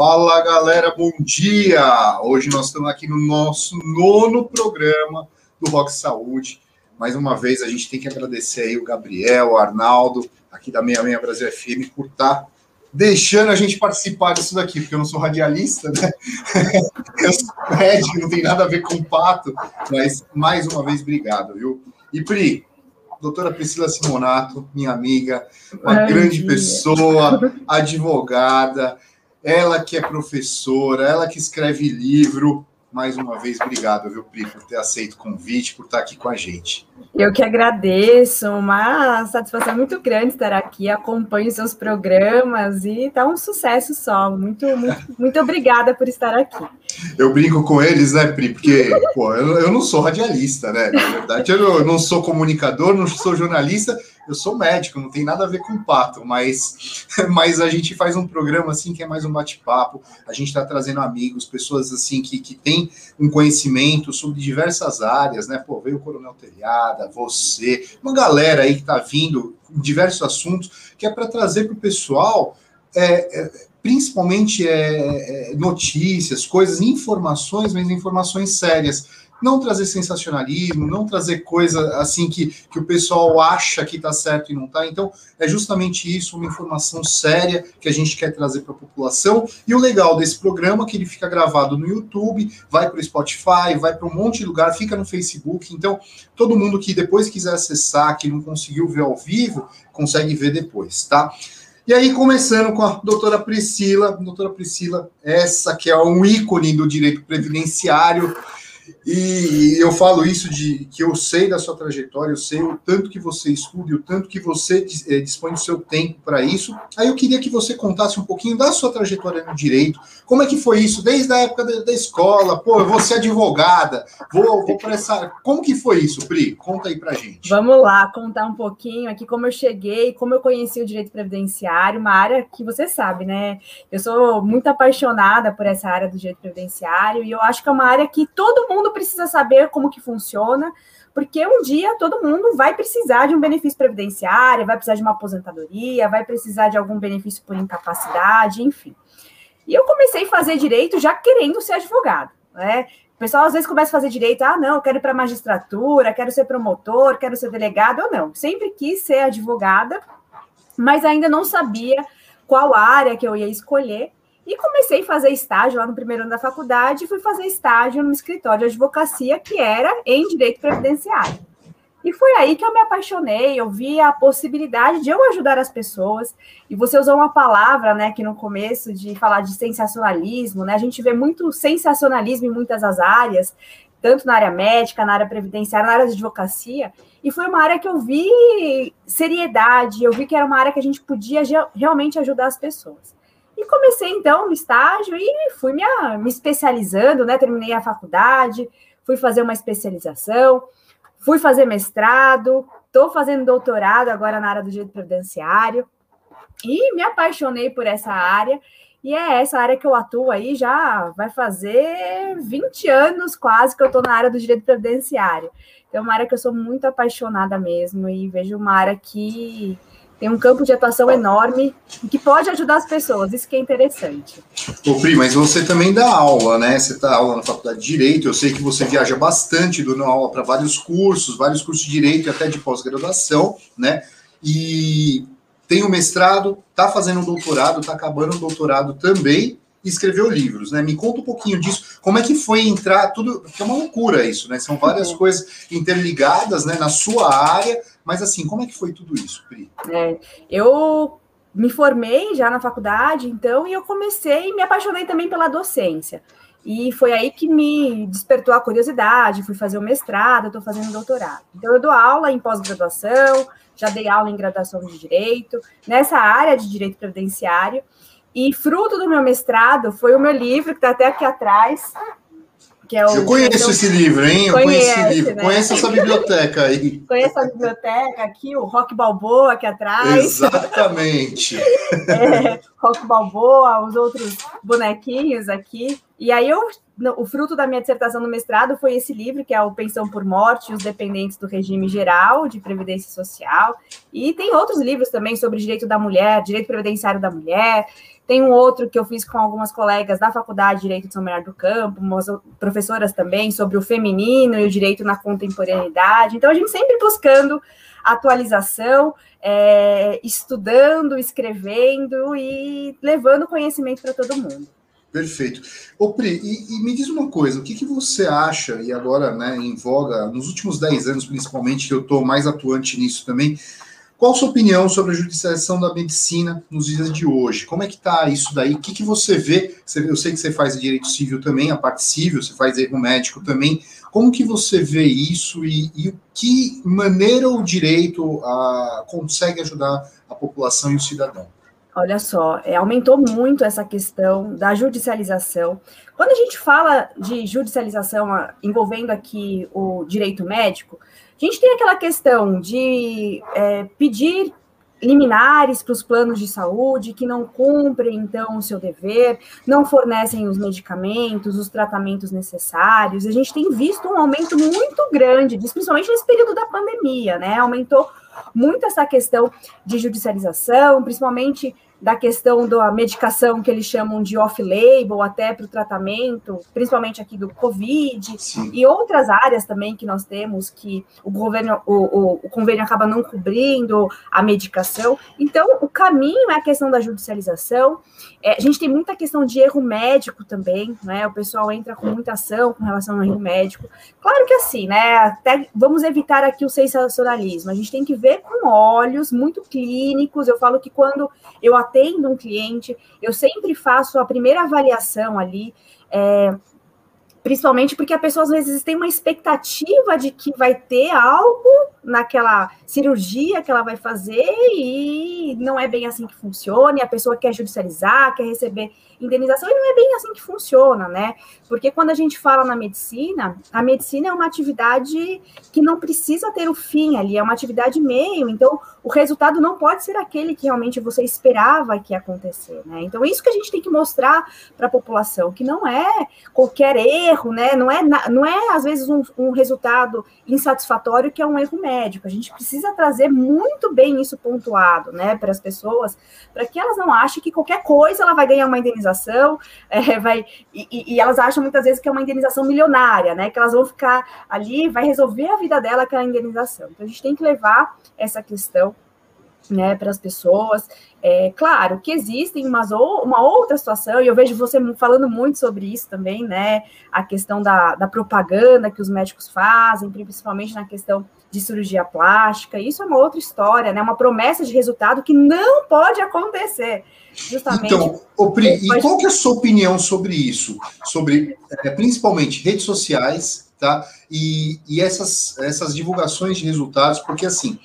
Fala galera, bom dia! Hoje nós estamos aqui no nosso nono programa do Rock Saúde. Mais uma vez a gente tem que agradecer aí o Gabriel, o Arnaldo, aqui da 66 Brasil FM, por estar tá deixando a gente participar disso daqui, porque eu não sou radialista, né? Eu sou médico, não tem nada a ver com pato, mas mais uma vez, obrigado, viu? E Pri, doutora Priscila Simonato, minha amiga, uma Ai, grande dia. pessoa, advogada, ela que é professora, ela que escreve livro, mais uma vez, obrigado, viu, Pri, por ter aceito o convite, por estar aqui com a gente. Eu que agradeço, uma satisfação muito grande estar aqui, acompanho seus programas e está um sucesso só. Muito, muito, muito obrigada por estar aqui. Eu brinco com eles, né, Pri? Porque pô, eu, eu não sou radialista, né? Na verdade, eu não, eu não sou comunicador, não sou jornalista, eu sou médico, não tem nada a ver com pato, mas, mas a gente faz um programa assim que é mais um bate-papo. A gente está trazendo amigos, pessoas assim que, que têm um conhecimento sobre diversas áreas, né? Pô, veio o Coronel Telhada, você, uma galera aí que está vindo diversos assuntos, que é para trazer para o pessoal. É, é, principalmente é, é, notícias, coisas, informações, mas informações sérias não trazer sensacionalismo, não trazer coisa assim que, que o pessoal acha que está certo e não está. Então, é justamente isso, uma informação séria que a gente quer trazer para a população. E o legal desse programa é que ele fica gravado no YouTube, vai para o Spotify, vai para um monte de lugar, fica no Facebook. Então, todo mundo que depois quiser acessar, que não conseguiu ver ao vivo, consegue ver depois, tá? E aí, começando com a doutora Priscila, doutora Priscila, essa que é um ícone do direito previdenciário, e eu falo isso de que eu sei da sua trajetória, eu sei o tanto que você estuda e o tanto que você é, dispõe do seu tempo para isso. Aí eu queria que você contasse um pouquinho da sua trajetória no direito. Como é que foi isso desde a época da, da escola? Pô, eu vou ser advogada, vou, vou para essa. Como que foi isso, Pri? Conta aí para gente. Vamos lá, contar um pouquinho aqui como eu cheguei, como eu conheci o direito previdenciário, uma área que você sabe, né? Eu sou muito apaixonada por essa área do direito previdenciário e eu acho que é uma área que todo mundo mundo precisa saber como que funciona, porque um dia todo mundo vai precisar de um benefício previdenciário, vai precisar de uma aposentadoria, vai precisar de algum benefício por incapacidade, enfim. E eu comecei a fazer direito já querendo ser advogado, né? O pessoal às vezes começa a fazer direito, ah, não, eu quero ir para magistratura, quero ser promotor, quero ser delegado, ou não. Sempre quis ser advogada, mas ainda não sabia qual área que eu ia escolher. E comecei a fazer estágio lá no primeiro ano da faculdade, fui fazer estágio no escritório de advocacia, que era em direito previdenciário. E foi aí que eu me apaixonei, eu vi a possibilidade de eu ajudar as pessoas. E você usou uma palavra, né, que no começo de falar de sensacionalismo, né? A gente vê muito sensacionalismo em muitas das áreas, tanto na área médica, na área previdenciária, na área de advocacia. E foi uma área que eu vi seriedade, eu vi que era uma área que a gente podia realmente ajudar as pessoas. E comecei então no estágio e fui me, me especializando, né? Terminei a faculdade, fui fazer uma especialização, fui fazer mestrado, estou fazendo doutorado agora na área do direito previdenciário e me apaixonei por essa área. E é essa área que eu atuo aí já vai fazer 20 anos quase que eu estou na área do direito previdenciário. Então, é uma área que eu sou muito apaixonada mesmo e vejo uma área que tem um campo de atuação enorme que pode ajudar as pessoas, isso que é interessante. Ô, Pri, mas você também dá aula, né? Você dá aula na faculdade de Direito, eu sei que você viaja bastante, dando aula para vários cursos, vários cursos de Direito e até de pós-graduação, né? E tem o um mestrado, tá fazendo um doutorado, tá acabando o um doutorado também, e escreveu livros, né? Me conta um pouquinho disso. Como é que foi entrar tudo? Porque é uma loucura isso, né? São várias uhum. coisas interligadas, né? Na sua área, mas assim, como é que foi tudo isso, Pri? É, eu me formei já na faculdade, então, e eu comecei, me apaixonei também pela docência. E foi aí que me despertou a curiosidade, fui fazer o mestrado, estou fazendo doutorado. Então, eu dou aula em pós-graduação, já dei aula em graduação de direito, nessa área de direito previdenciário. E fruto do meu mestrado foi o meu livro, que está até aqui atrás, que é o, eu conheço esse livro, hein? Eu conheço esse livro. Né? Conheço essa biblioteca aí. Conheço a biblioteca aqui, o Rock Balboa aqui atrás. Exatamente. é, Rock Balboa, os outros bonequinhos aqui. E aí eu, o fruto da minha dissertação no mestrado foi esse livro, que é o Pensão por Morte e os Dependentes do Regime Geral de Previdência Social. E tem outros livros também sobre direito da mulher, direito previdenciário da mulher. Tem um outro que eu fiz com algumas colegas da Faculdade de Direito de São Bernardo do Campo, professoras também, sobre o feminino e o direito na contemporaneidade. Então, a gente sempre buscando atualização, é, estudando, escrevendo e levando conhecimento para todo mundo. Perfeito. Ô, Pri, e, e, me diz uma coisa, o que, que você acha, e agora, né, em voga, nos últimos 10 anos, principalmente, que eu estou mais atuante nisso também, qual a sua opinião sobre a judicialização da medicina nos dias de hoje? Como é que está isso daí? O que, que você vê? Eu sei que você faz direito civil também, a parte civil, você faz erro médico também. Como que você vê isso e, e que maneira o direito a, consegue ajudar a população e o cidadão? Olha só, é, aumentou muito essa questão da judicialização. Quando a gente fala de judicialização envolvendo aqui o direito médico, a gente tem aquela questão de é, pedir liminares para os planos de saúde que não cumprem, então, o seu dever, não fornecem os medicamentos, os tratamentos necessários. A gente tem visto um aumento muito grande principalmente nesse período da pandemia, né? Aumentou muito essa questão de judicialização, principalmente da questão da medicação que eles chamam de off-label, até para o tratamento, principalmente aqui do Covid, Sim. e outras áreas também que nós temos que o governo, o, o, o, convênio acaba não cobrindo a medicação. Então, o caminho é a questão da judicialização. É, a gente tem muita questão de erro médico também, né? O pessoal entra com muita ação com relação ao erro médico. Claro que assim, né? Até vamos evitar aqui o sensacionalismo. A gente tem que ver com olhos muito clínicos. Eu falo que quando eu atendo um cliente, eu sempre faço a primeira avaliação ali. É, principalmente porque a pessoa às vezes tem uma expectativa de que vai ter algo naquela cirurgia que ela vai fazer e não é bem assim que funciona, e a pessoa quer judicializar, quer receber indenização, e não é bem assim que funciona, né? Porque quando a gente fala na medicina, a medicina é uma atividade que não precisa ter o fim ali, é uma atividade meio, então o resultado não pode ser aquele que realmente você esperava que ia acontecer, né? Então, isso que a gente tem que mostrar para a população, que não é qualquer erro, né? Não é, não é às vezes, um, um resultado insatisfatório que é um erro médico. A gente precisa trazer muito bem isso pontuado, né, para as pessoas, para que elas não achem que qualquer coisa ela vai ganhar uma indenização, é, vai, e, e, elas acham muitas vezes que é uma indenização milionária, né, que elas vão ficar ali, vai resolver a vida dela aquela indenização. Então, a gente tem que levar essa questão né, para as pessoas. É claro que existem umas, uma outra situação, e eu vejo você falando muito sobre isso também, né? A questão da, da propaganda que os médicos fazem, principalmente na questão de cirurgia plástica. Isso é uma outra história, né? Uma promessa de resultado que não pode acontecer. Justamente. Então, Pri, e qual que é a sua opinião sobre isso? Sobre é, principalmente redes sociais, tá? E, e essas, essas divulgações de resultados, porque assim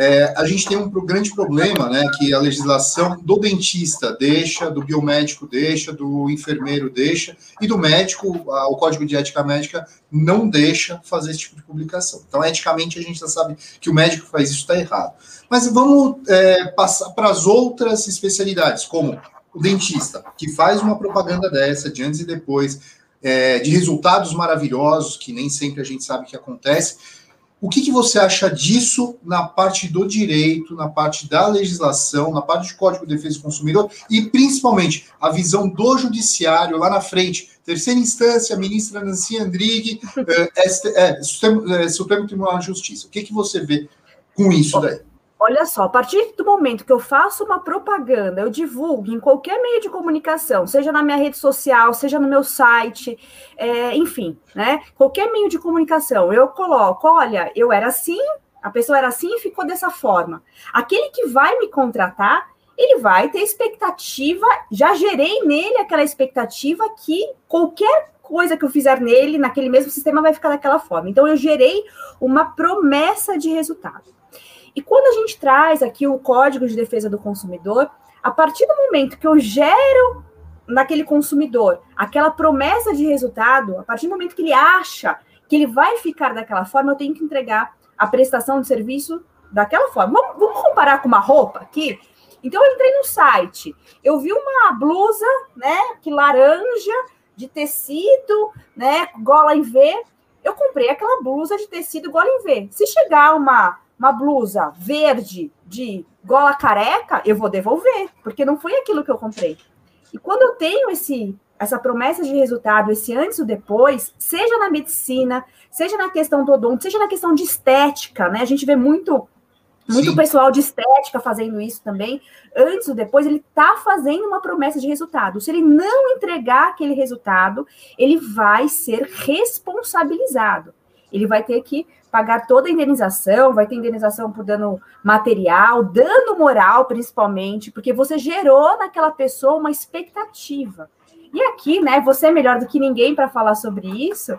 é, a gente tem um grande problema, né, que a legislação do dentista deixa, do biomédico deixa, do enfermeiro deixa, e do médico, a, o Código de Ética Médica não deixa fazer esse tipo de publicação. Então, eticamente, a gente já sabe que o médico faz isso está errado. Mas vamos é, passar para as outras especialidades, como o dentista, que faz uma propaganda dessa, de antes e depois, é, de resultados maravilhosos, que nem sempre a gente sabe que acontece, o que, que, você acha disso na parte do direito, na parte da legislação, na parte de Código de Defesa do Consumidor e principalmente a visão do judiciário lá na frente, terceira instância, ministra Nancy Andrighi, é, é, Supremo, é, Supremo Tribunal de Justiça. O que, que você vê com isso daí? Olha só, a partir do momento que eu faço uma propaganda, eu divulgo em qualquer meio de comunicação, seja na minha rede social, seja no meu site, é, enfim, né? Qualquer meio de comunicação, eu coloco, olha, eu era assim, a pessoa era assim e ficou dessa forma. Aquele que vai me contratar, ele vai ter expectativa, já gerei nele aquela expectativa que qualquer coisa que eu fizer nele, naquele mesmo sistema, vai ficar daquela forma. Então, eu gerei uma promessa de resultado. E quando a gente traz aqui o Código de Defesa do Consumidor, a partir do momento que eu gero naquele consumidor aquela promessa de resultado, a partir do momento que ele acha que ele vai ficar daquela forma, eu tenho que entregar a prestação de serviço daquela forma. Vamos, vamos comparar com uma roupa aqui? Então, eu entrei no site, eu vi uma blusa, né, que laranja, de tecido, né, gola em V. Eu comprei aquela blusa de tecido gola em V. Se chegar uma, uma blusa verde de gola careca, eu vou devolver, porque não foi aquilo que eu comprei. E quando eu tenho esse essa promessa de resultado, esse antes ou depois, seja na medicina, seja na questão do odonto, seja na questão de estética, né? A gente vê muito muito Sim. pessoal de estética fazendo isso também. Antes ou depois, ele está fazendo uma promessa de resultado. Se ele não entregar aquele resultado, ele vai ser responsabilizado. Ele vai ter que pagar toda a indenização, vai ter indenização por dano material, dano moral, principalmente, porque você gerou naquela pessoa uma expectativa. E aqui, né, você é melhor do que ninguém para falar sobre isso.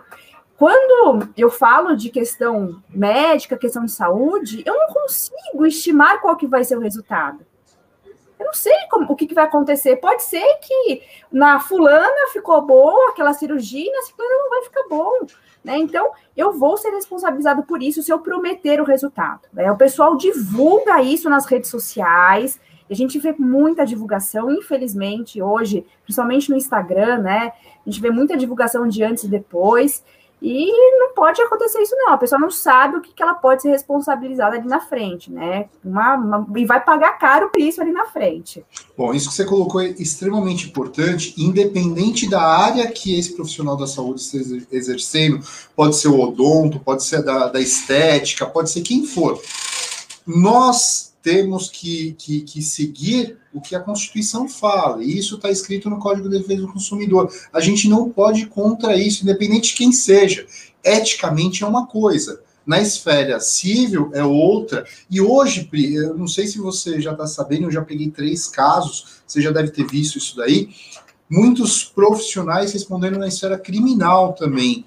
Quando eu falo de questão médica, questão de saúde, eu não consigo estimar qual que vai ser o resultado. Eu não sei como, o que, que vai acontecer. Pode ser que na fulana ficou boa aquela cirurgia, na fulana não vai ficar bom. Né? Então, eu vou ser responsabilizado por isso se eu prometer o resultado. Né? O pessoal divulga isso nas redes sociais, a gente vê muita divulgação, infelizmente, hoje, principalmente no Instagram, né? A gente vê muita divulgação de antes e depois. E não pode acontecer isso, não. A pessoa não sabe o que, que ela pode ser responsabilizada ali na frente, né? Uma, uma, e vai pagar caro por isso ali na frente. Bom, isso que você colocou é extremamente importante, independente da área que esse profissional da saúde esteja exercendo, pode ser o odonto, pode ser da, da estética, pode ser quem for. Nós temos que, que, que, seguir o que a Constituição fala, e isso está escrito no Código de Defesa do Consumidor. A gente não pode ir contra isso, independente de quem seja. Eticamente é uma coisa, na esfera civil é outra. E hoje, Pri, eu não sei se você já está sabendo, eu já peguei três casos, você já deve ter visto isso daí. Muitos profissionais respondendo na esfera criminal também,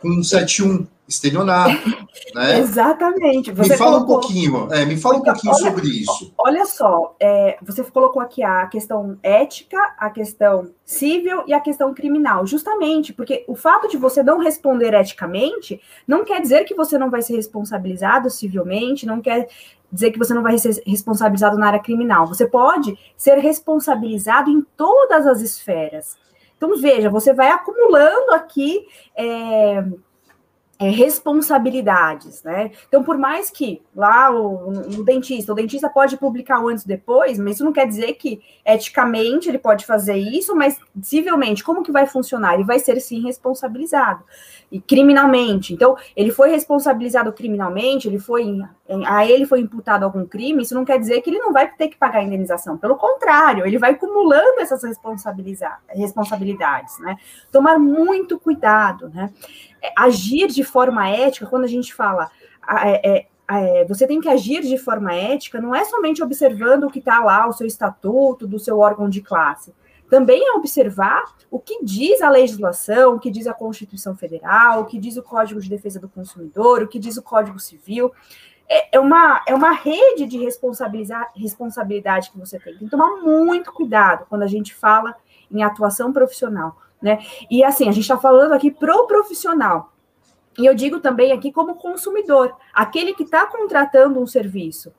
com 71 estelionato, né? Exatamente. Você me fala colocou... um pouquinho, é, me fala um pouquinho olha, sobre isso. Olha só, é, você colocou aqui a questão ética, a questão civil e a questão criminal, justamente porque o fato de você não responder eticamente não quer dizer que você não vai ser responsabilizado civilmente, não quer dizer que você não vai ser responsabilizado na área criminal. Você pode ser responsabilizado em todas as esferas. Então, veja, você vai acumulando aqui. É, é, responsabilidades, né? Então, por mais que lá o, dentista, o dentista pode publicar antes e depois, mas isso não quer dizer que eticamente ele pode fazer isso, mas civilmente, como que vai funcionar? Ele vai ser sim responsabilizado e criminalmente. Então, ele foi responsabilizado criminalmente, ele foi a ele foi imputado algum crime, isso não quer dizer que ele não vai ter que pagar a indenização. Pelo contrário, ele vai acumulando essas responsabilidades, né? Tomar muito cuidado, né? É, agir de forma ética, quando a gente fala é, é, é, você tem que agir de forma ética, não é somente observando o que está lá, o seu estatuto, do seu órgão de classe. Também é observar o que diz a legislação, o que diz a Constituição Federal, o que diz o Código de Defesa do Consumidor, o que diz o Código Civil. É, é uma, é uma rede de responsabilidade que você tem. Tem que tomar muito cuidado quando a gente fala em atuação profissional né? E assim, a gente está falando aqui pro profissional. E eu digo também aqui como consumidor, aquele que está contratando um serviço.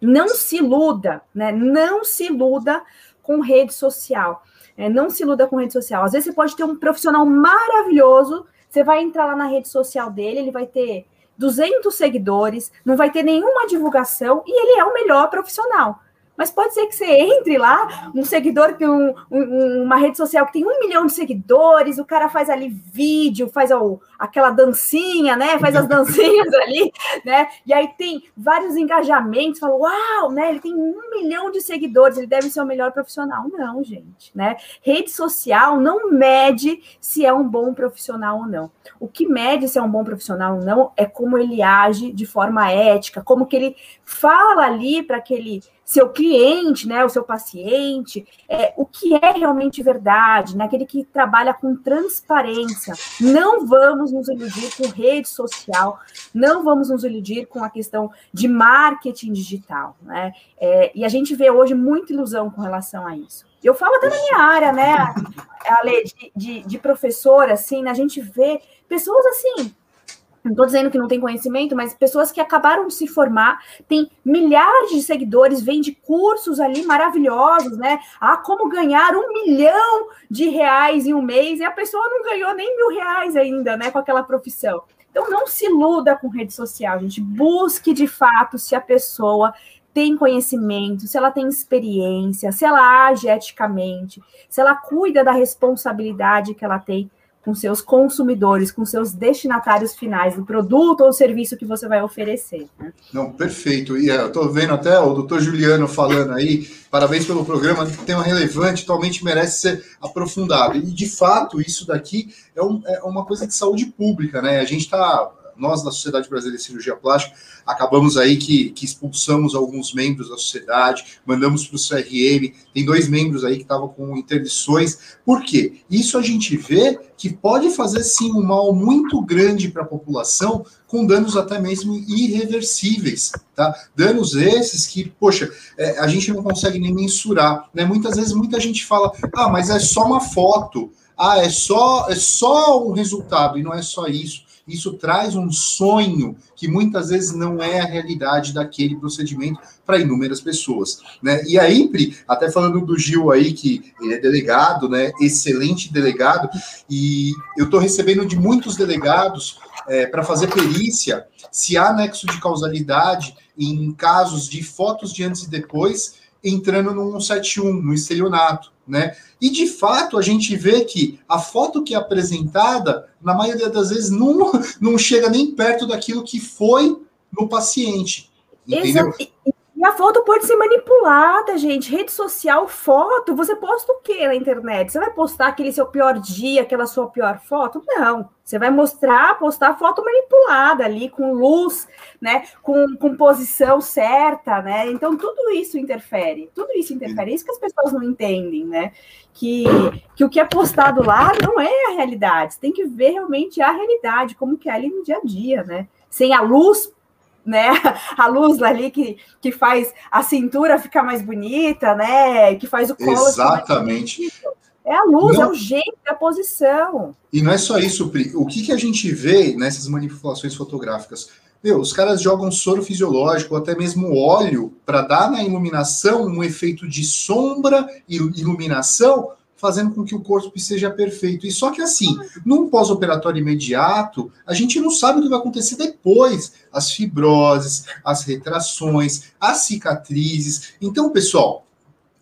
Não se iluda, né? Não se iluda com rede social. É, não se iluda com rede social. Às vezes você pode ter um profissional maravilhoso, você vai entrar lá na rede social dele, ele vai ter 200 seguidores, não vai ter nenhuma divulgação e ele é o melhor profissional. Mas pode ser que você entre lá, um seguidor que um, um, uma rede social que tem um milhão de seguidores, o cara faz ali vídeo, faz o, aquela dancinha, né? Faz as dancinhas ali, né? E aí tem vários engajamentos, fala, uau, né? Ele tem um milhão de seguidores, ele deve ser o melhor profissional. Não, gente, né? Rede social não mede se é um bom profissional ou não. O que mede se é um bom profissional ou não é como ele age de forma ética, como que ele fala ali para aquele seu cliente, né, o seu paciente, é, o que é realmente verdade, né, aquele que trabalha com transparência. Não vamos nos iludir com rede social, não vamos nos iludir com a questão de marketing digital, né? É, e a gente vê hoje muita ilusão com relação a isso. Eu falo até na minha área, né, a de, de, de professora, assim, né, a gente vê pessoas assim não estou dizendo que não tem conhecimento, mas pessoas que acabaram de se formar, têm milhares de seguidores, vende cursos ali maravilhosos, né? Ah, como ganhar um milhão de reais em um mês, e a pessoa não ganhou nem mil reais ainda, né, com aquela profissão. Então, não se iluda com rede social, gente. Busque de fato se a pessoa tem conhecimento, se ela tem experiência, se ela age eticamente, se ela cuida da responsabilidade que ela tem com seus consumidores, com seus destinatários finais do produto ou serviço que você vai oferecer. Né? Não, perfeito. E é, eu estou vendo até o doutor Juliano falando aí, parabéns pelo programa, tema relevante, totalmente merece ser aprofundado. E, de fato, isso daqui é, um, é uma coisa de saúde pública, né? A gente está nós da Sociedade Brasileira de Cirurgia Plástica acabamos aí que, que expulsamos alguns membros da sociedade, mandamos para o CRM, tem dois membros aí que estavam com interdições. Por quê? Isso a gente vê que pode fazer sim um mal muito grande para a população, com danos até mesmo irreversíveis, tá? Danos esses que, poxa, é, a gente não consegue nem mensurar, né? Muitas vezes muita gente fala, ah, mas é só uma foto, ah, é só é só um resultado e não é só isso isso traz um sonho que muitas vezes não é a realidade daquele procedimento para inúmeras pessoas, né? E aí, até falando do Gil aí, que ele é delegado, né? Excelente delegado, e eu estou recebendo de muitos delegados é, para fazer perícia se há nexo de causalidade em casos de fotos de antes e depois entrando no 171, no estelionato né? E de fato a gente vê que a foto que é apresentada, na maioria das vezes, não, não chega nem perto daquilo que foi no paciente. Entendeu? Exato. E a foto pode ser manipulada, gente. Rede social, foto. Você posta o que na internet? Você vai postar aquele seu pior dia, aquela sua pior foto? Não. Você vai mostrar, postar foto manipulada ali, com luz, né? Com, com posição certa, né? Então, tudo isso interfere. Tudo isso interfere. É isso que as pessoas não entendem, né? Que, que o que é postado lá não é a realidade. Você tem que ver realmente a realidade, como que é ali no dia a dia, né? Sem a luz né? A luz ali que, que faz a cintura ficar mais bonita, né? Que faz o colo. Exatamente. É a luz, não... é o jeito, é a posição. E não é só isso, Pri. O que, que a gente vê nessas manipulações fotográficas? Meu, os caras jogam soro fisiológico, ou até mesmo óleo, para dar na iluminação um efeito de sombra e iluminação fazendo com que o corpo seja perfeito. E só que assim, num pós-operatório imediato, a gente não sabe o que vai acontecer depois. As fibroses, as retrações, as cicatrizes. Então, pessoal,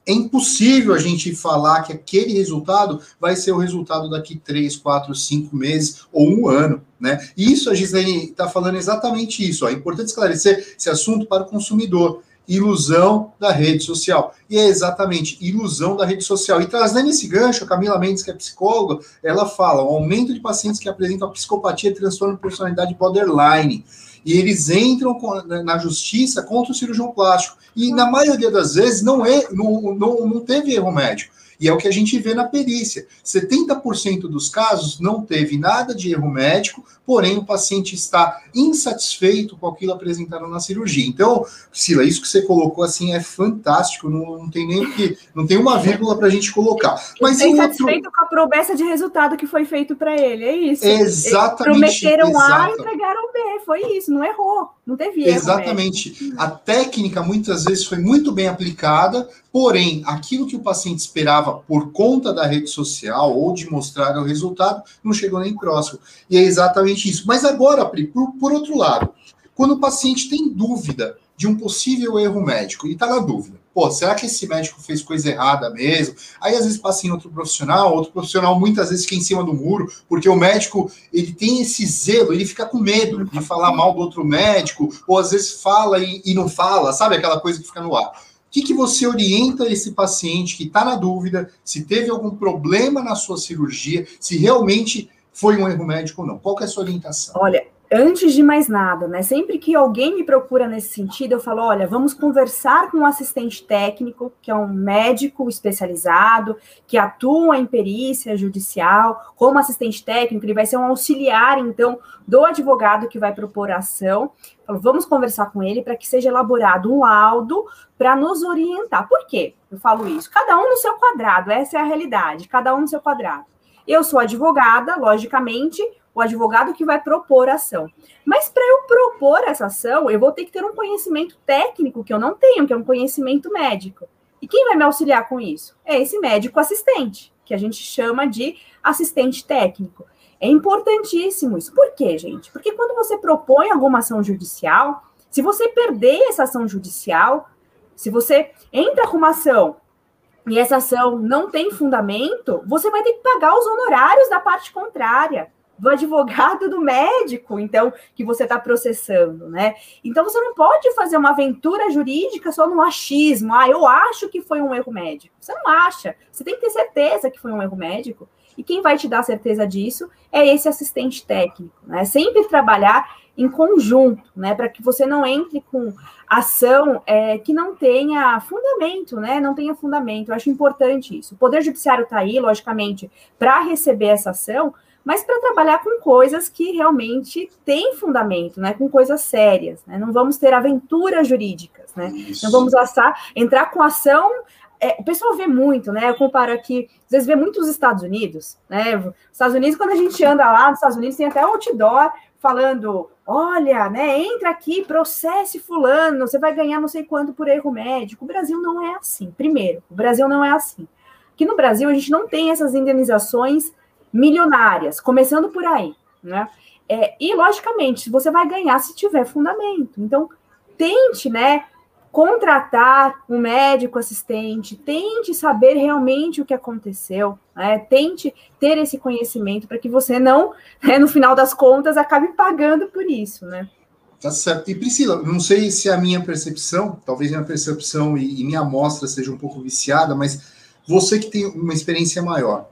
é impossível a gente falar que aquele resultado vai ser o resultado daqui três, quatro, cinco meses ou um ano, né? E isso a Gislaine está falando exatamente isso. Ó. É importante esclarecer esse assunto para o consumidor ilusão da rede social. E é exatamente ilusão da rede social. E trazendo esse gancho, a Camila Mendes, que é psicóloga, ela fala: o aumento de pacientes que apresentam psicopatia e transtorno de personalidade borderline. E eles entram na justiça contra o cirurgião plástico. E na maioria das vezes não, é, não, não, não teve erro médico. E é o que a gente vê na perícia. 70% dos casos não teve nada de erro médico, porém o paciente está insatisfeito com aquilo apresentado na cirurgia. Então, Sila, isso que você colocou assim é fantástico, não, não tem nem que, não tem uma vírgula para a gente colocar. Mas está insatisfeito outro... com a promessa de resultado que foi feito para ele, é isso. Exatamente. prometeram A e entregaram B, foi isso, não errou, não teve erro. Exatamente. A técnica muitas vezes foi muito bem aplicada, porém aquilo que o paciente esperava por conta da rede social ou de mostrar o resultado não chegou nem próximo. E é exatamente exatamente isso. Mas agora, Pri, por, por outro lado, quando o paciente tem dúvida de um possível erro médico e está na dúvida, pô, será que esse médico fez coisa errada mesmo? Aí às vezes passa em outro profissional, outro profissional muitas vezes fica em cima do muro, porque o médico ele tem esse zelo, ele fica com medo de falar mal do outro médico, ou às vezes fala e, e não fala, sabe aquela coisa que fica no ar. O que, que você orienta esse paciente que está na dúvida se teve algum problema na sua cirurgia, se realmente foi um erro médico ou não? Qual é a sua orientação? Olha, antes de mais nada, né? Sempre que alguém me procura nesse sentido, eu falo: olha, vamos conversar com um assistente técnico, que é um médico especializado, que atua em perícia judicial, como assistente técnico, ele vai ser um auxiliar, então, do advogado que vai propor a ação. Falo, vamos conversar com ele para que seja elaborado um laudo para nos orientar. Por quê? Eu falo isso. Cada um no seu quadrado, essa é a realidade, cada um no seu quadrado. Eu sou advogada, logicamente, o advogado que vai propor a ação. Mas para eu propor essa ação, eu vou ter que ter um conhecimento técnico que eu não tenho, que é um conhecimento médico. E quem vai me auxiliar com isso? É esse médico assistente, que a gente chama de assistente técnico. É importantíssimo isso. Por quê, gente? Porque quando você propõe alguma ação judicial, se você perder essa ação judicial, se você entra com uma ação e essa ação não tem fundamento, você vai ter que pagar os honorários da parte contrária do advogado do médico, então, que você está processando, né? Então, você não pode fazer uma aventura jurídica só no achismo. Ah, eu acho que foi um erro médico. Você não acha. Você tem que ter certeza que foi um erro médico. E quem vai te dar certeza disso é esse assistente técnico, né? Sempre trabalhar em conjunto, né? Para que você não entre com ação é, que não tenha fundamento, né? Não tenha fundamento. Eu acho importante isso. O Poder Judiciário está aí, logicamente, para receber essa ação, mas para trabalhar com coisas que realmente têm fundamento, né? Com coisas sérias, né? Não vamos ter aventuras jurídicas, né? Isso. Não vamos assar, entrar com ação. É, o pessoal vê muito, né? Eu comparo aqui, às vezes vê muito os Estados Unidos, né? Os Estados Unidos, quando a gente anda lá nos Estados Unidos, tem até outdoor falando: olha, né? Entra aqui, processe fulano, você vai ganhar não sei quanto por erro médico. O Brasil não é assim. Primeiro, o Brasil não é assim. Aqui no Brasil a gente não tem essas indenizações milionárias, começando por aí, né? É, e, logicamente, você vai ganhar se tiver fundamento. Então, tente, né, contratar um médico assistente, tente saber realmente o que aconteceu, né? tente ter esse conhecimento para que você não, né, no final das contas, acabe pagando por isso, né? Tá certo. E Priscila, não sei se a minha percepção, talvez minha percepção e, minha amostra seja um pouco viciada, mas você que tem uma experiência maior,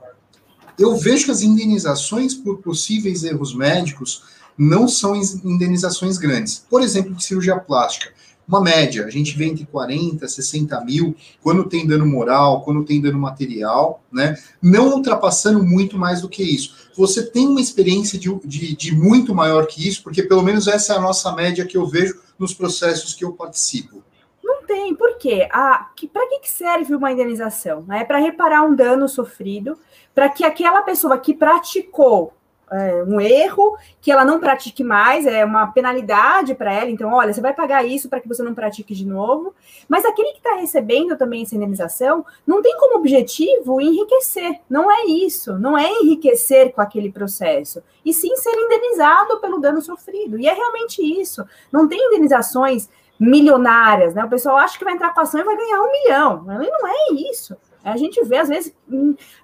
eu vejo que as indenizações por possíveis erros médicos não são indenizações grandes. Por exemplo, de cirurgia plástica. Uma média, a gente vê entre 40, 60 mil, quando tem dano moral, quando tem dano material, né? Não ultrapassando muito mais do que isso. Você tem uma experiência de, de, de muito maior que isso, porque pelo menos essa é a nossa média que eu vejo nos processos que eu participo. Tem, por quê? Que, para que serve uma indenização? É para reparar um dano sofrido para que aquela pessoa que praticou é, um erro, que ela não pratique mais, é uma penalidade para ela. Então, olha, você vai pagar isso para que você não pratique de novo. Mas aquele que está recebendo também essa indenização não tem como objetivo enriquecer. Não é isso. Não é enriquecer com aquele processo. E sim ser indenizado pelo dano sofrido. E é realmente isso. Não tem indenizações milionárias, né? O pessoal acha que vai entrar com a ação e vai ganhar um milhão. Não é isso. A gente vê, às vezes,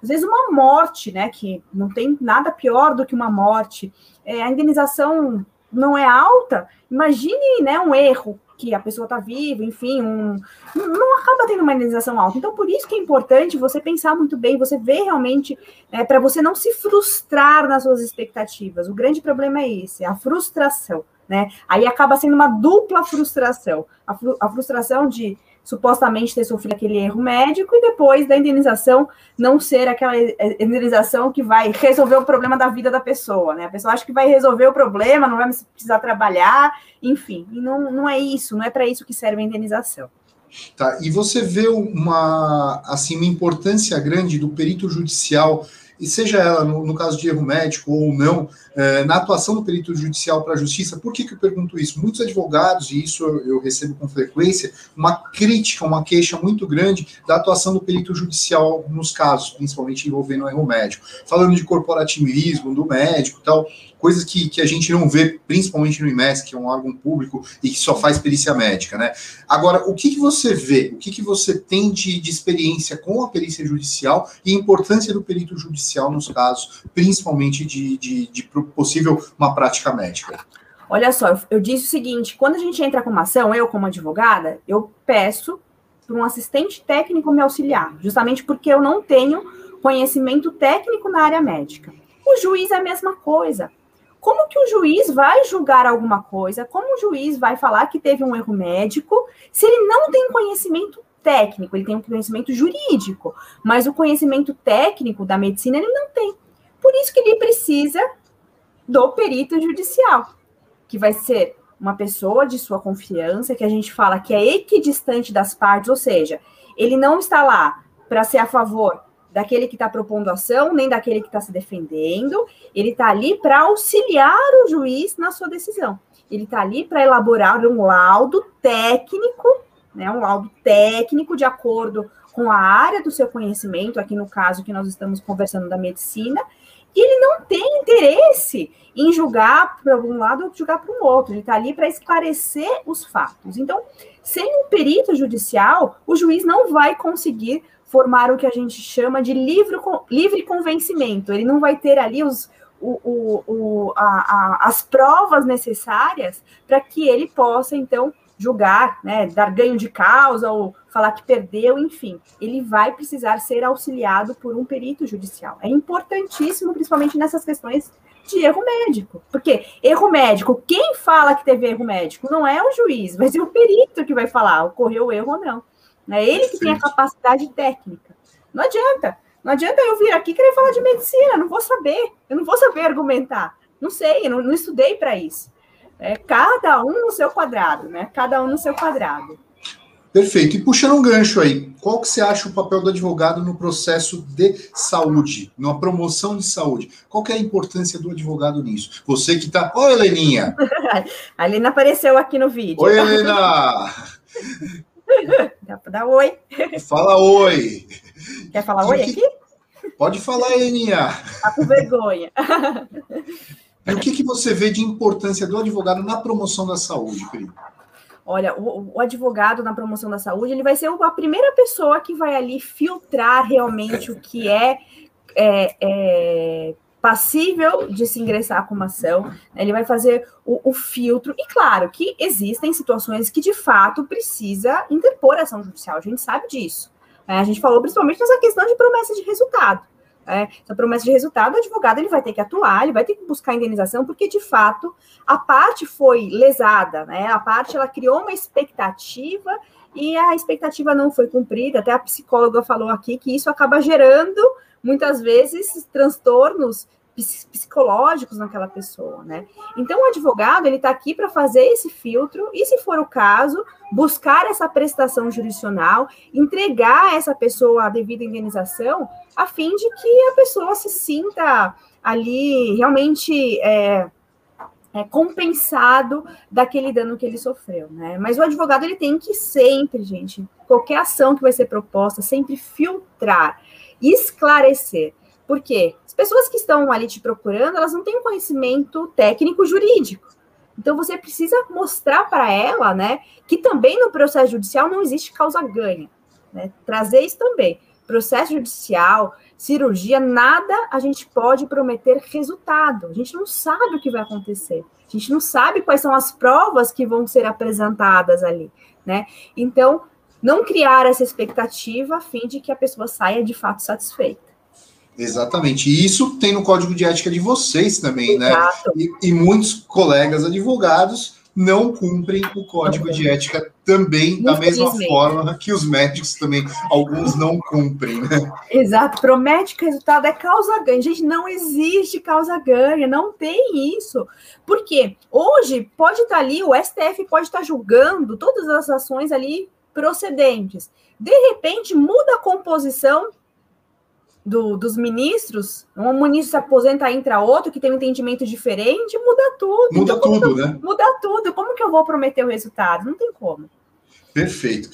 às vezes uma morte, né? Que não tem nada pior do que uma morte. É, a indenização não é alta. Imagine né, um erro que a pessoa está viva, enfim, um, não acaba tendo uma indenização alta. Então, por isso que é importante você pensar muito bem, você ver realmente, é, para você não se frustrar nas suas expectativas. O grande problema é esse, a frustração, né? Aí acaba sendo uma dupla frustração. A, fru a frustração de supostamente ter sofrido aquele erro médico e depois da indenização não ser aquela indenização que vai resolver o problema da vida da pessoa, né? A pessoa acha que vai resolver o problema, não vai precisar trabalhar, enfim, e não, não é isso, não é para isso que serve a indenização. Tá, e você vê uma, assim, uma importância grande do perito judicial e seja ela no, no caso de erro médico ou não, é, na atuação do perito judicial para a justiça, por que, que eu pergunto isso? Muitos advogados, e isso eu, recebo com frequência, uma crítica, uma queixa muito grande da atuação do perito judicial nos casos, principalmente envolvendo erro médico. Falando de corporativismo do médico tal, coisas que, que a gente não vê, principalmente no IMES, que é um órgão público e que só faz perícia médica, né? Agora, o que, que você vê, o que, que você tem de, de experiência com a perícia judicial e a importância do perito judicial nos casos, principalmente de, de, de possível uma prática médica? Olha só, eu disse o seguinte: quando a gente entra com uma ação, eu, como advogada, eu peço para um assistente técnico me auxiliar, justamente porque eu não tenho conhecimento técnico na área médica. O juiz é a mesma coisa. Como que o juiz vai julgar alguma coisa? Como o juiz vai falar que teve um erro médico se ele não tem conhecimento técnico? Ele tem um conhecimento jurídico, mas o conhecimento técnico da medicina ele não tem. Por isso que ele precisa do perito judicial, que vai ser uma pessoa de sua confiança, que a gente fala que é equidistante das partes, ou seja, ele não está lá para ser a favor daquele que está propondo ação, nem daquele que está se defendendo. Ele está ali para auxiliar o juiz na sua decisão. Ele está ali para elaborar um laudo técnico, né, um laudo técnico de acordo com a área do seu conhecimento, aqui no caso que nós estamos conversando da medicina, e ele não tem interesse em julgar para um lado ou julgar para o outro. Ele está ali para esclarecer os fatos. Então, sem um perito judicial, o juiz não vai conseguir formar o que a gente chama de livre, livre convencimento. Ele não vai ter ali os, o, o, o, a, a, as provas necessárias para que ele possa, então, julgar, né, dar ganho de causa ou falar que perdeu, enfim, ele vai precisar ser auxiliado por um perito judicial. É importantíssimo, principalmente nessas questões de erro médico. Porque erro médico, quem fala que teve erro médico não é o juiz, vai ser o perito que vai falar, ocorreu erro ou não. É ele que tem a capacidade técnica. Não adianta. Não adianta eu vir aqui querer falar de medicina, não vou saber. Eu não vou saber argumentar. Não sei, eu não, não estudei para isso. É, cada um no seu quadrado, né? Cada um no seu quadrado. Perfeito. E puxando um gancho aí, qual que você acha o papel do advogado no processo de saúde, na promoção de saúde? Qual que é a importância do advogado nisso? Você que está... Oi, Heleninha! a Helena apareceu aqui no vídeo. Oi, Helena! Dá para dar oi. Fala oi. Quer falar oi aqui? Pode falar, Heleninha. Tá com vergonha. E o que, que você vê de importância do advogado na promoção da saúde, Pri? Olha, o, o, advogado na promoção da saúde, ele vai ser a primeira pessoa que vai ali filtrar realmente o que é, é, é passível de se ingressar com uma ação, ele vai fazer o, o, filtro, e claro que existem situações que de fato precisa interpor ação judicial, a gente sabe disso. Né? A gente falou principalmente nessa questão de promessa de resultado. É, essa promessa de resultado, o advogado ele vai ter que atuar, ele vai ter que buscar indenização, porque de fato a parte foi lesada, né? A parte ela criou uma expectativa e a expectativa não foi cumprida. Até a psicóloga falou aqui que isso acaba gerando muitas vezes transtornos psicológicos naquela pessoa, né? Então o advogado ele está aqui para fazer esse filtro e, se for o caso, buscar essa prestação jurisdicional, entregar a essa pessoa a devida indenização, a fim de que a pessoa se sinta ali realmente é, é, compensado daquele dano que ele sofreu, né? Mas o advogado ele tem que sempre, gente, qualquer ação que vai ser proposta, sempre filtrar, esclarecer. Por quê? As pessoas que estão ali te procurando, elas não têm conhecimento técnico jurídico. Então você precisa mostrar para ela, né, que também no processo judicial não existe causa ganha, né? Trazer isso também. Processo judicial, cirurgia, nada a gente pode prometer resultado. A gente não sabe o que vai acontecer. A gente não sabe quais são as provas que vão ser apresentadas ali, né? Então, não criar essa expectativa a fim de que a pessoa saia de fato satisfeita. Exatamente. E isso tem no código de ética de vocês também, né? Exato. né? E, e, muitos colegas advogados não cumprem o código de ética também da mesma forma que os médicos também, alguns não cumprem, né? Exato. Promete que o resultado é causa ganha. Gente, não existe causa ganha, não tem isso. Por quê? Hoje pode estar ali, o STF pode estar julgando todas as ações ali procedentes. De repente, muda a composição do, dos ministros, um ministro se aposenta, entra outro que tem um entendimento diferente, muda tudo. Muda então, tudo, né? Muda tudo. Como que eu vou prometer o resultado? Não tem como. Perfeito.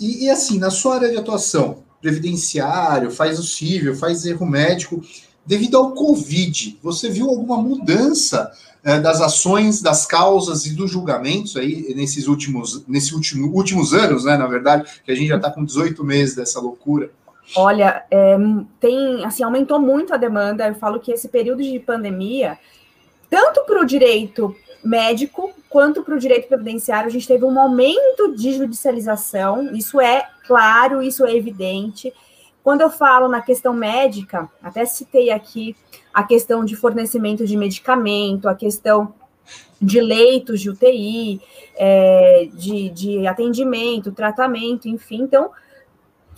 E, e assim, na sua área de atuação, previdenciário, faz o civil, faz erro médico, devido ao Covid, você viu alguma mudança é, das ações, das causas e dos julgamentos aí nesses últimos, nesse último, últimos anos, né? Na verdade, que a gente já está com 18 meses dessa loucura. Olha, é, tem assim, aumentou muito a demanda. Eu falo que esse período de pandemia, tanto para o direito médico quanto para o direito previdenciário, a gente teve um aumento de judicialização. Isso é claro, isso é evidente. Quando eu falo na questão médica, até citei aqui a questão de fornecimento de medicamento, a questão de leitos de UTI, é, de, de atendimento, tratamento, enfim. Então,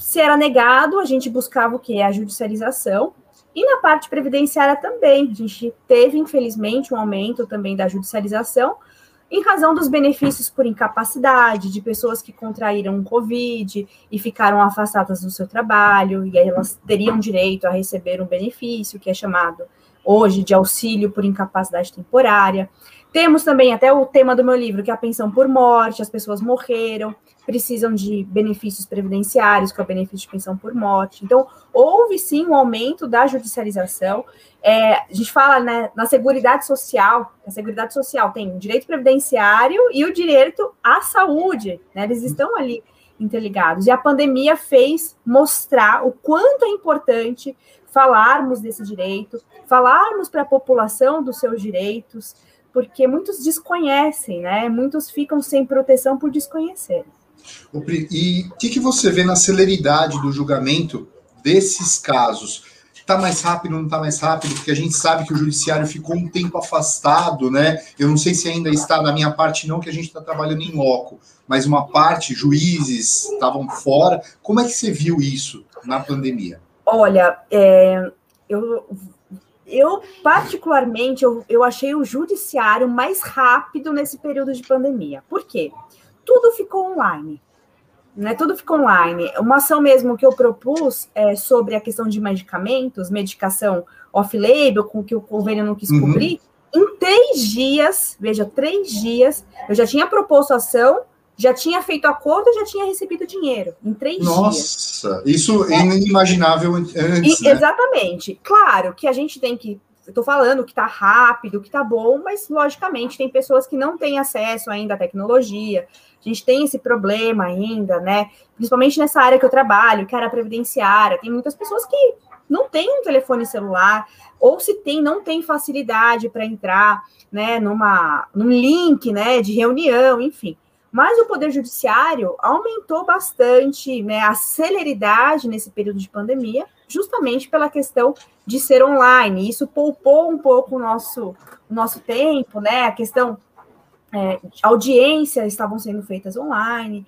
se era negado, a gente buscava o que? A judicialização. E na parte previdenciária também, a gente teve, infelizmente, um aumento também da judicialização. em razão dos benefícios por incapacidade, de pessoas que contraíram Covid e ficaram afastadas do seu trabalho, e aí elas teriam direito a receber um benefício, que é chamado hoje de auxílio por incapacidade temporária. Temos também até o tema do meu livro, que é a pensão por morte, as pessoas morreram, precisam de benefícios previdenciários, é o benefício de pensão por morte. Então, houve sim um aumento da judicialização. É, a gente fala né, na Seguridade Social, a Seguridade Social tem o direito previdenciário e o direito à saúde, né, eles estão ali interligados. E a pandemia fez mostrar o quanto é importante falarmos desse direito, falarmos para a população dos seus direitos, porque muitos desconhecem, né? Muitos ficam sem proteção por desconhecer. E o que, que você vê na celeridade do julgamento desses casos? Está mais rápido, não está mais rápido? Porque a gente sabe que o judiciário ficou um tempo afastado, né? Eu não sei se ainda está na minha parte, não, que a gente está trabalhando em loco, mas uma parte, juízes estavam fora. Como é que você viu isso na pandemia? Olha, é, eu, eu particularmente eu, eu achei o judiciário mais rápido nesse período de pandemia. Por quê? Tudo ficou online. Né, tudo ficou online. Uma ação mesmo que eu propus é sobre a questão de medicamentos, medicação off-label, com que o convênio não quis uhum. cobrir, em três dias, veja, três dias, eu já tinha proposto ação, já tinha feito acordo, já tinha recebido dinheiro. Em três Nossa, dias. Nossa, isso é inimaginável antes. E, né? Exatamente. Claro que a gente tem que eu tô falando que tá rápido, que tá bom, mas logicamente tem pessoas que não têm acesso ainda à tecnologia. A gente tem esse problema ainda, né? Principalmente nessa área que eu trabalho, que era previdenciária. Tem muitas pessoas que não têm um telefone celular, ou se tem, não tem facilidade para entrar, né, numa, num link, né, de reunião, enfim. Mas o Poder Judiciário aumentou bastante né, a celeridade nesse período de pandemia, justamente pela questão de ser online. Isso poupou um pouco o nosso, nosso tempo, né? A questão é, audiências estavam sendo feitas online.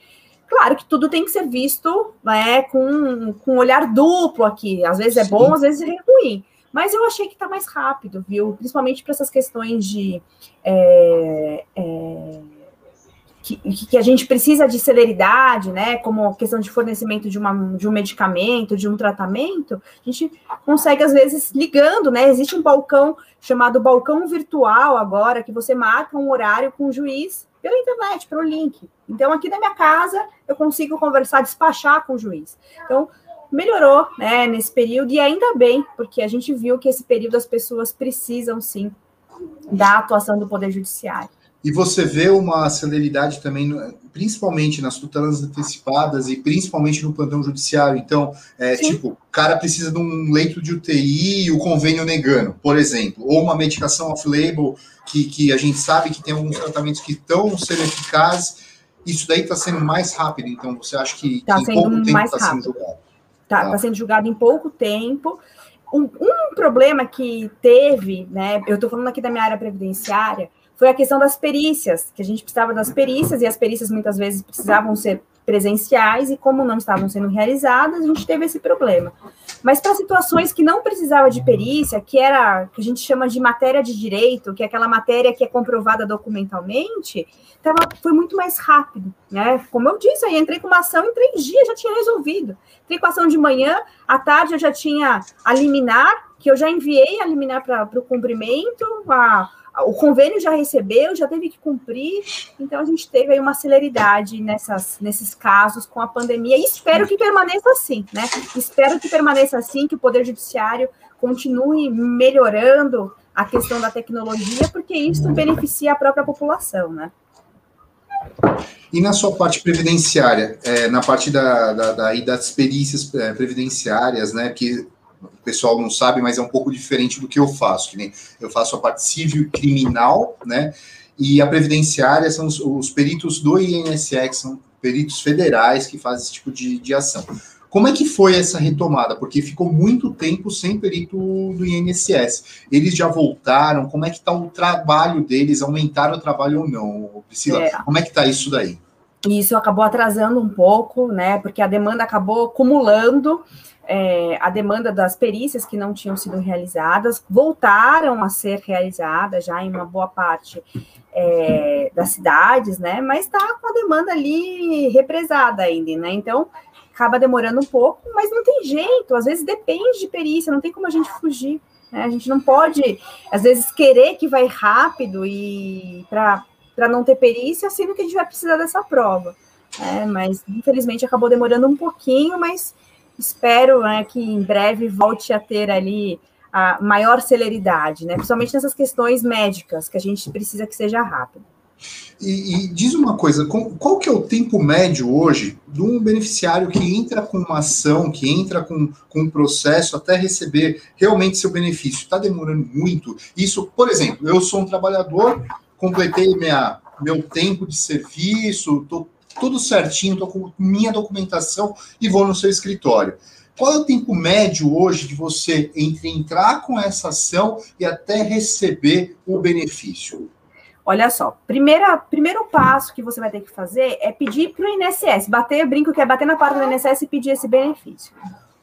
Claro que tudo tem que ser visto né, com, com um olhar duplo aqui. Às vezes é bom, às vezes é ruim. Mas eu achei que está mais rápido, viu? Principalmente para essas questões de. É, é, que, que, a gente precisa de celeridade, né, como a questão de fornecimento de, uma, de um medicamento, de um tratamento, a gente consegue, às vezes, ligando, né, existe um balcão chamado balcão virtual agora, que você marca um horário com o juiz pela internet, pelo link. Então, aqui na minha casa, eu consigo conversar, despachar com o juiz. Então, melhorou, né, nesse período, e ainda bem, porque a gente viu que esse período as pessoas precisam, sim, da atuação do Poder Judiciário. E você vê uma celeridade também, principalmente nas tutelas antecipadas e principalmente no plantão judiciário. Então, é, tipo, o cara precisa de um leito de UTI e o convênio negando, por exemplo, ou uma medicação off-label que, que a gente sabe que tem alguns tratamentos que estão sendo eficazes. Isso daí está sendo mais rápido. Então, você acha que, tá que em pouco tempo está sendo julgado? Está tá. tá sendo julgado em pouco tempo. Um, um problema que teve, né? Eu estou falando aqui da minha área previdenciária foi a questão das perícias, que a gente precisava das perícias, e as perícias muitas vezes precisavam ser presenciais, e como não estavam sendo realizadas, a gente teve esse problema. Mas para situações que não precisava de perícia, que era que a gente chama de matéria de direito, que é aquela matéria que é comprovada documentalmente, tava, foi muito mais rápido, né? Como eu disse, aí entrei com uma ação em três dias, já tinha resolvido. Entrei com a ação de manhã, à tarde eu já tinha a liminar, que eu já enviei a liminar para o cumprimento, a o convênio já recebeu, já teve que cumprir, então a gente teve aí uma celeridade nessas, nesses casos com a pandemia, e espero que permaneça assim, né? Espero que permaneça assim, que o Poder Judiciário continue melhorando a questão da tecnologia, porque isso beneficia a própria população, né? E na sua parte previdenciária, é, na parte da, da, da, das perícias é, previdenciárias, né, que o pessoal não sabe, mas é um pouco diferente do que eu faço. Que nem eu faço a parte civil e criminal, né? E a previdenciária são os, os peritos do INSS, são peritos federais que fazem esse tipo de, de ação. Como é que foi essa retomada? Porque ficou muito tempo sem perito do INSS. Eles já voltaram? Como é que está o trabalho deles? Aumentaram o trabalho ou não? Priscila, é. como é que está isso daí? Isso acabou atrasando um pouco, né? Porque a demanda acabou acumulando é, a demanda das perícias que não tinham sido realizadas voltaram a ser realizadas já em uma boa parte é, das cidades, né? Mas está com a demanda ali represada ainda, né? Então acaba demorando um pouco, mas não tem jeito. Às vezes depende de perícia, não tem como a gente fugir. Né? A gente não pode, às vezes, querer que vai rápido e para não ter perícia, sendo que a gente vai precisar dessa prova. Né? Mas infelizmente acabou demorando um pouquinho, mas espero né, que em breve volte a ter ali a maior celeridade, né? Principalmente nessas questões médicas, que a gente precisa que seja rápido. E, e, diz uma coisa, qual que é o tempo médio hoje de um beneficiário que entra com uma ação, que entra com, com um processo até receber realmente seu benefício? Está demorando muito? Isso, por exemplo, eu sou um trabalhador, completei minha, meu tempo de serviço, estou tudo certinho, estou com minha documentação e vou no seu escritório. Qual é o tempo médio hoje de você entre entrar com essa ação e até receber o benefício? Olha só, primeira, primeiro passo que você vai ter que fazer é pedir para o INSS, bater, brinco que é bater na porta do INSS e pedir esse benefício.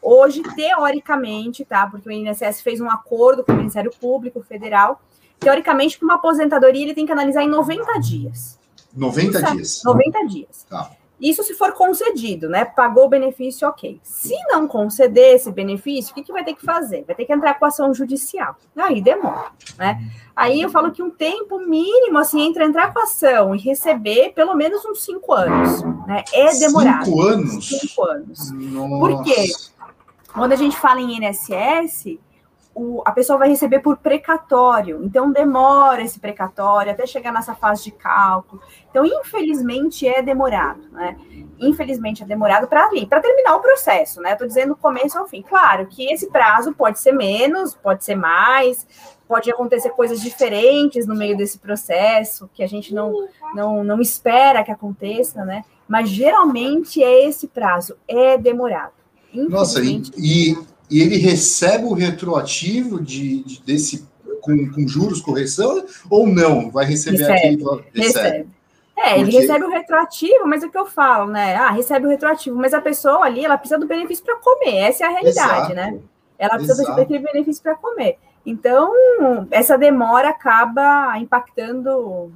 Hoje, teoricamente, tá? Porque o INSS fez um acordo com o Ministério Público Federal. Teoricamente, para uma aposentadoria, ele tem que analisar em 90 dias. 90 Isso, dias. 90 dias. Tá. Isso se for concedido, né? Pagou o benefício, ok. Se não conceder esse benefício, o que, que vai ter que fazer? Vai ter que entrar com ação judicial. Aí demora, né? Aí eu falo que um tempo mínimo, assim, entre entrar com ação e receber, pelo menos uns cinco anos, né? É demorado. Cinco anos? Cinco anos. Nossa. Por quê? Quando a gente fala em INSS, o, a pessoa vai receber por precatório, então demora esse precatório até chegar nessa fase de cálculo. Então, infelizmente, é demorado, né? Infelizmente é demorado para para terminar o processo, né? Estou dizendo do começo ao fim. Claro que esse prazo pode ser menos, pode ser mais, pode acontecer coisas diferentes no meio desse processo que a gente não, não, não espera que aconteça, né? Mas geralmente é esse prazo, é demorado. Nossa, e, e e ele recebe o retroativo de, de desse com, com, juros, correção, ou não? Vai receber recebe, aquele. Recebe. recebe. É, ele recebe o retroativo, mas é o que eu falo, né? Ah, recebe o retroativo, mas a pessoa ali, ela precisa do benefício para comer, essa é a realidade, Exato. né? Ela precisa Exato. daquele benefício para comer. Então, essa demora acaba impactando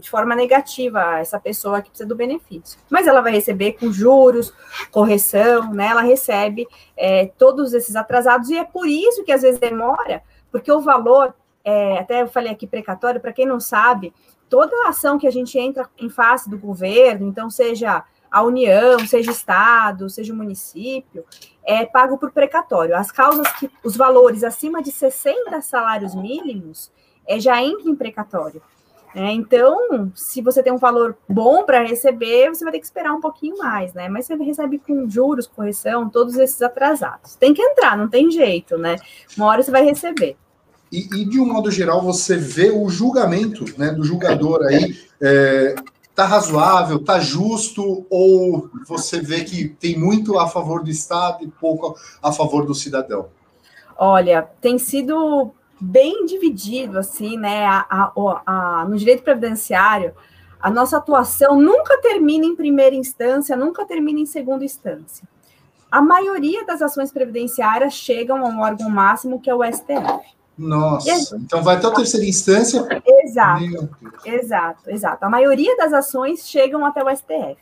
de forma negativa essa pessoa que precisa do benefício. Mas ela vai receber com juros, correção, né? Ela recebe é, todos esses atrasados, e é por isso que às vezes demora, porque o valor, é, até eu falei aqui precatório, para quem não sabe, toda ação que a gente entra em face do governo, então seja a União, seja Estado, seja município, é pago por precatório. As causas que os valores acima de 60 salários mínimos é, já entram em precatório. É, então, se você tem um valor bom para receber, você vai ter que esperar um pouquinho mais, né? Mas você recebe com juros, correção, todos esses atrasados. Tem que entrar, não tem jeito, né? Uma hora você vai receber. E, e de um modo geral, você vê o julgamento né, do julgador aí. É, tá razoável, tá justo, ou você vê que tem muito a favor do Estado e pouco a favor do cidadão? Olha, tem sido bem dividido, assim, né? A, a, a, no direito previdenciário, a nossa atuação nunca termina em primeira instância, nunca termina em segunda instância. A maioria das ações previdenciárias chegam a um órgão máximo, que é o STF. Nossa, então vai até a terceira instância. Exato, exato, exato. A maioria das ações chegam até o STF.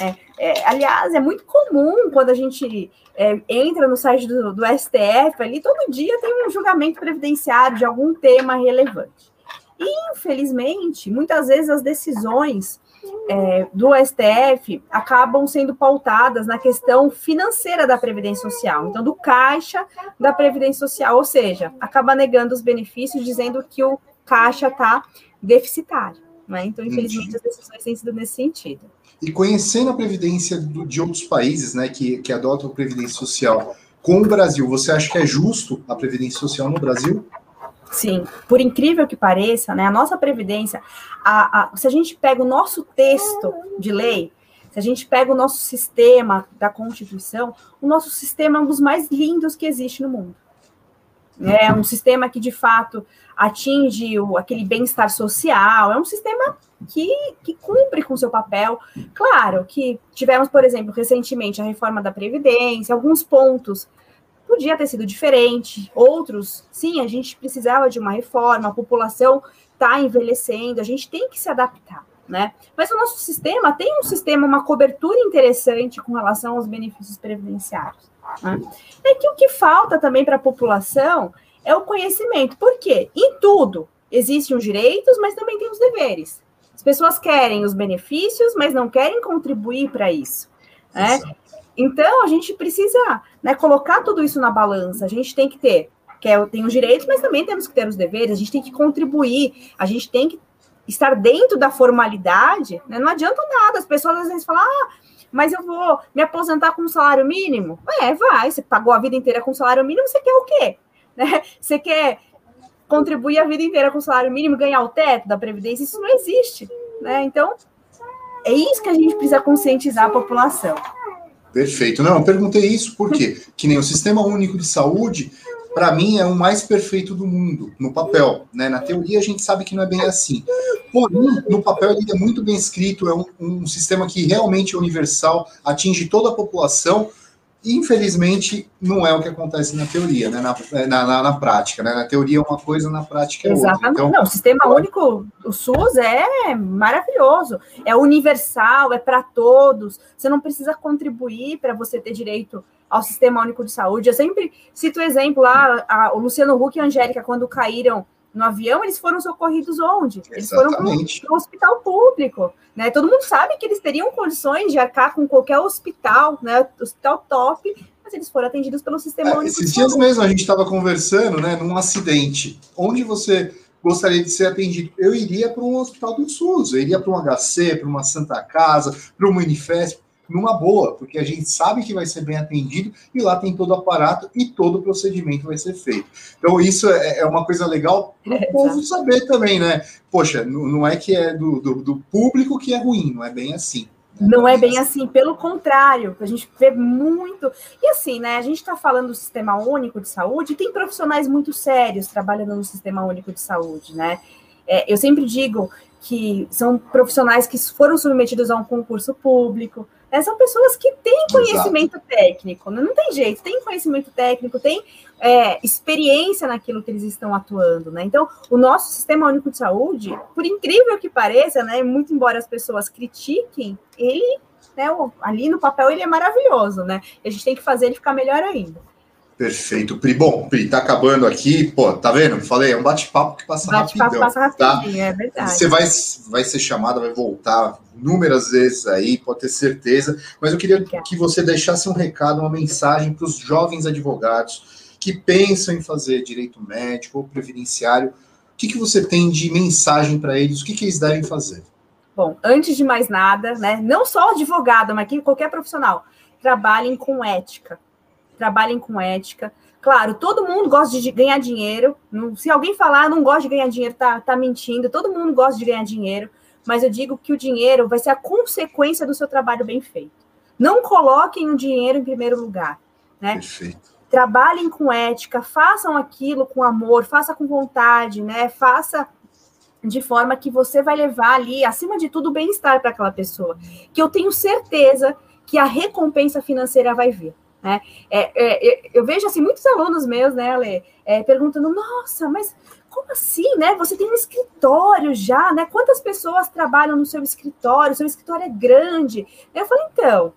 É, é, aliás, é muito comum quando a gente é, entra no site do, do, STF ali, todo dia tem um julgamento previdenciário de algum tema relevante. E, infelizmente, muitas vezes as decisões é, do STF acabam sendo pautadas na questão financeira da Previdência Social, então do caixa da Previdência Social, ou seja, acaba negando os benefícios, dizendo que o caixa está deficitário. Né? Então, infelizmente, as decisões têm sido nesse sentido. E conhecendo a previdência do, de outros países, né, que, que adotam a previdência social com o Brasil, você acha que é justo a previdência social no Brasil? Sim, por incrível que pareça, né, a nossa previdência, a, a, se a gente pega o nosso texto de lei, se a gente pega o nosso sistema da Constituição, o nosso sistema é um dos mais lindos que existe no mundo. É um sistema que, de fato, atinge o, aquele bem-estar social, é um sistema que, que cumpre com seu papel. Claro que tivemos, por exemplo, recentemente a reforma da Previdência, alguns pontos podia ter sido diferente, outros, sim, a gente precisava de uma reforma, a população está envelhecendo, a gente tem que se adaptar. Né? Mas o nosso sistema tem um sistema, uma cobertura interessante com relação aos benefícios previdenciários. Né? É que o que falta também para a população é o conhecimento. Por quê? Em tudo existem os direitos, mas também tem os deveres. As pessoas querem os benefícios, mas não querem contribuir para isso. Né? Então, a gente precisa né, colocar tudo isso na balança. A gente tem que ter, que é, tem os direitos, mas também temos que ter os deveres. A gente tem que contribuir, a gente tem que estar dentro da formalidade. Né? Não adianta nada. As pessoas às vezes falam, ah, mas eu vou me aposentar com um salário mínimo? É, vai. Você pagou a vida inteira com salário mínimo, você quer o quê? Né? Você quer contribuir a vida inteira com salário mínimo, ganhar o teto da Previdência? Isso não existe. Né? Então, é isso que a gente precisa conscientizar a população. Perfeito. Não, eu perguntei isso porque que nem o Sistema Único de Saúde, para mim, é o mais perfeito do mundo, no papel. Né? Na teoria, a gente sabe que não é bem assim. Porém, no papel, ele é muito bem escrito, é um, um sistema que realmente é universal, atinge toda a população, Infelizmente, não é o que acontece na teoria, né? na, na, na, na prática. Né? Na teoria é uma coisa, na prática é Exatamente. outra. Então... Não, o sistema único, o SUS é maravilhoso, é universal, é para todos. Você não precisa contribuir para você ter direito ao sistema único de saúde. Eu sempre cito o exemplo lá, a, o Luciano Huck e a Angélica, quando caíram no avião, eles foram socorridos onde? Eles Exatamente. foram para o hospital público. Né? Todo mundo sabe que eles teriam condições de arcar com qualquer hospital, né? hospital top, mas eles foram atendidos pelo sistema é, único. Esses dias mesmo a gente estava conversando, né, num acidente. Onde você gostaria de ser atendido? Eu iria para um hospital do SUS, eu iria para um HC, para uma Santa Casa, para uma Unifesp numa boa, porque a gente sabe que vai ser bem atendido e lá tem todo o aparato e todo o procedimento vai ser feito. Então, isso é, é uma coisa legal para o é, povo saber também, né? Poxa, não é que é do, do, do, público que é ruim, não é bem assim. Né? Não é bem assim, pelo contrário, a gente vê muito. E assim, né? A gente está falando do sistema único de saúde, tem profissionais muito sérios trabalhando no sistema único de saúde, né? É, eu sempre digo que são profissionais que foram submetidos a um concurso público, né? São pessoas que têm conhecimento Exato. técnico, né? não tem jeito, tem conhecimento técnico, tem é, experiência naquilo que eles estão atuando, né? Então, o nosso sistema único de saúde, por incrível que pareça, né? Muito embora as pessoas critiquem, ele, né, ali no papel, ele é maravilhoso, né? A gente tem que fazer ele ficar melhor ainda. Perfeito, Pri. Bom, Pri, tá acabando aqui. Pô, tá vendo? Falei, é um bate-papo que passa bate rapidão. Passa tá? rapidinho, tá? é verdade. Você vai, vai ser chamada, vai voltar inúmeras vezes aí, pode ter certeza. Mas eu queria que você deixasse um recado, uma mensagem para os jovens advogados que pensam em fazer direito médico ou previdenciário. O que, que você tem de mensagem para eles? O que, que eles devem fazer? Bom, antes de mais nada, né? Não só advogado, mas aqui qualquer profissional, trabalhem com ética trabalhem com ética. Claro, todo mundo gosta de ganhar dinheiro. Se alguém falar não gosta de ganhar dinheiro, tá, tá mentindo. Todo mundo gosta de ganhar dinheiro, mas eu digo que o dinheiro vai ser a consequência do seu trabalho bem feito. Não coloquem o dinheiro em primeiro lugar, né? Perfeito. Trabalhem com ética, façam aquilo com amor, faça com vontade, né? Faça de forma que você vai levar ali, acima de tudo, o bem-estar para aquela pessoa. Que eu tenho certeza que a recompensa financeira vai vir. Né? É, é, eu vejo assim muitos alunos meus, né, Ale, é, perguntando: nossa, mas como assim, né? Você tem um escritório já, né? Quantas pessoas trabalham no seu escritório? Seu escritório é grande. Eu falei, então,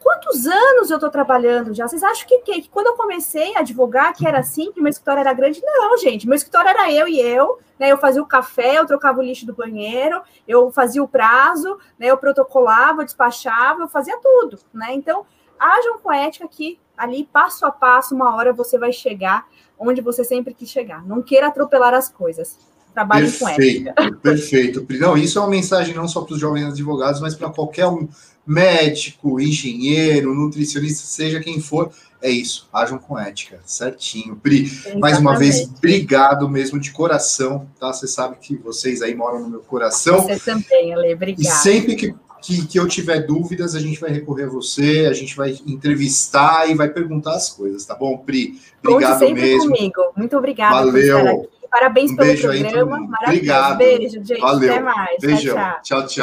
quantos anos eu estou trabalhando já? Vocês acham que, que, que, quando eu comecei a advogar que era assim, que meu escritório era grande? Não, gente, meu escritório era eu e eu, né? Eu fazia o café, eu trocava o lixo do banheiro, eu fazia o prazo, né? Eu protocolava, eu despachava, eu fazia tudo, né? Então, Hajam com ética que ali, passo a passo, uma hora você vai chegar onde você sempre quis chegar. Não queira atropelar as coisas. Trabalhe com ética. Perfeito. Não, isso é uma mensagem não só para os jovens advogados, mas para qualquer um médico, engenheiro, nutricionista, seja quem for. É isso, hajam com ética, certinho. Pri, Exatamente. mais uma vez, obrigado mesmo de coração, tá? Você sabe que vocês aí moram no meu coração. Você também, Ale, obrigado. E sempre que que, que eu tiver dúvidas, a gente vai recorrer a você, a gente vai entrevistar e vai perguntar as coisas, tá bom, Pri? Obrigado sempre mesmo. comigo. Muito obrigada Valeu. Parabéns um pelo programa. Maravilhoso. Obrigado. Beijo, gente. Valeu. Até mais. Beijão. tchau. tchau. tchau.